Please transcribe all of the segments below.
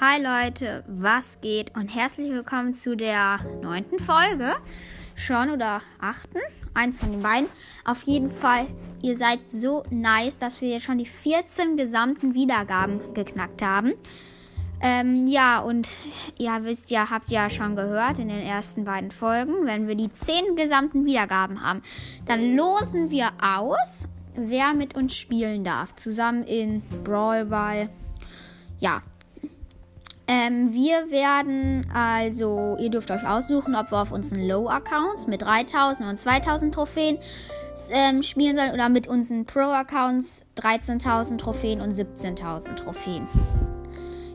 Hi Leute, was geht und herzlich willkommen zu der neunten Folge. Schon oder achten? Eins von den beiden. Auf jeden Fall, ihr seid so nice, dass wir jetzt schon die 14 gesamten Wiedergaben geknackt haben. Ähm, ja, und ihr wisst ja, habt ja schon gehört in den ersten beiden Folgen, wenn wir die 10 gesamten Wiedergaben haben, dann losen wir aus, wer mit uns spielen darf. Zusammen in Brawl Ball. Ja, ähm, wir werden also, ihr dürft euch aussuchen, ob wir auf unseren Low-Accounts mit 3000 und 2000 Trophäen ähm, spielen sollen oder mit unseren Pro-Accounts 13.000 Trophäen und 17.000 Trophäen.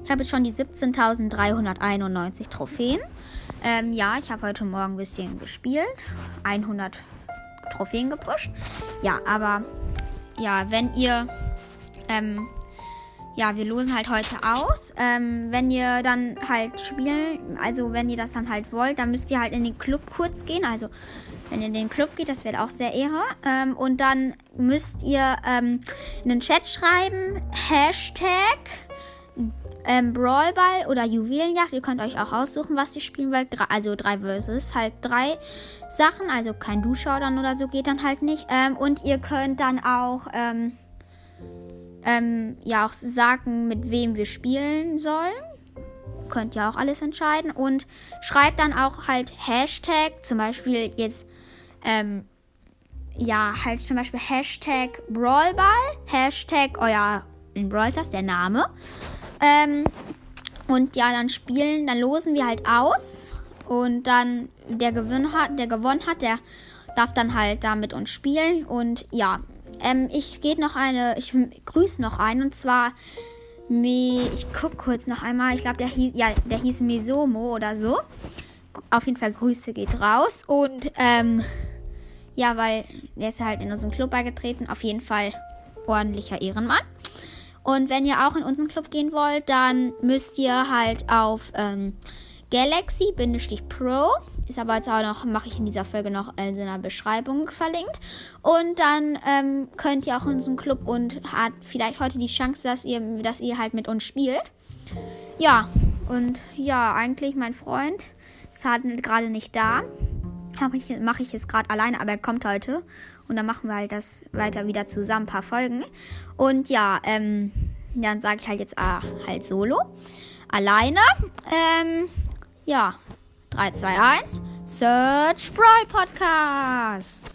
Ich habe jetzt schon die 17.391 Trophäen. Ähm, ja, ich habe heute Morgen ein bisschen gespielt. 100 Trophäen gepusht. Ja, aber ja, wenn ihr ähm, ja, wir losen halt heute aus. Ähm, wenn ihr dann halt spielen, also wenn ihr das dann halt wollt, dann müsst ihr halt in den Club kurz gehen. Also wenn ihr in den Club geht, das wird auch sehr ehre. Ähm, und dann müsst ihr ähm, in den Chat schreiben, Hashtag ähm, Brawlball oder Juwelenjagd. Ihr könnt euch auch aussuchen, was ihr spielen wollt. Drei, also drei Versus, halt drei Sachen. Also kein Duschschaudern oder so geht dann halt nicht. Ähm, und ihr könnt dann auch... Ähm, ähm, ja auch sagen, mit wem wir spielen sollen. Könnt ihr auch alles entscheiden. Und schreibt dann auch halt Hashtag, zum Beispiel jetzt, ähm, ja, halt zum Beispiel Hashtag Brawlball, Hashtag euer in Brawl der Name. Ähm, und ja, dann spielen, dann losen wir halt aus. Und dann der, Gewinn hat, der gewonnen hat, der darf dann halt da mit uns spielen. Und ja, ähm, ich gehe noch eine, ich grüße noch einen und zwar, ich gucke kurz noch einmal, ich glaube, der hieß, ja, der hieß Mesomo oder so. Auf jeden Fall Grüße geht raus und, ähm, ja, weil der ist halt in unseren Club beigetreten. Auf jeden Fall ordentlicher Ehrenmann. Und wenn ihr auch in unseren Club gehen wollt, dann müsst ihr halt auf ähm, Galaxy-Pro ist aber jetzt auch noch, mache ich in dieser Folge noch in der Beschreibung verlinkt. Und dann ähm, könnt ihr auch in unseren Club und hat vielleicht heute die Chance, dass ihr, dass ihr halt mit uns spielt. Ja, und ja, eigentlich mein Freund ist halt gerade nicht da. Mache ich, mach ich es gerade alleine, aber er kommt heute. Und dann machen wir halt das weiter wieder zusammen, ein paar Folgen. Und ja, ähm, dann sage ich halt jetzt ah, halt solo. Alleine. Ähm, ja, 3, 2, 1. Search Brawl Podcast.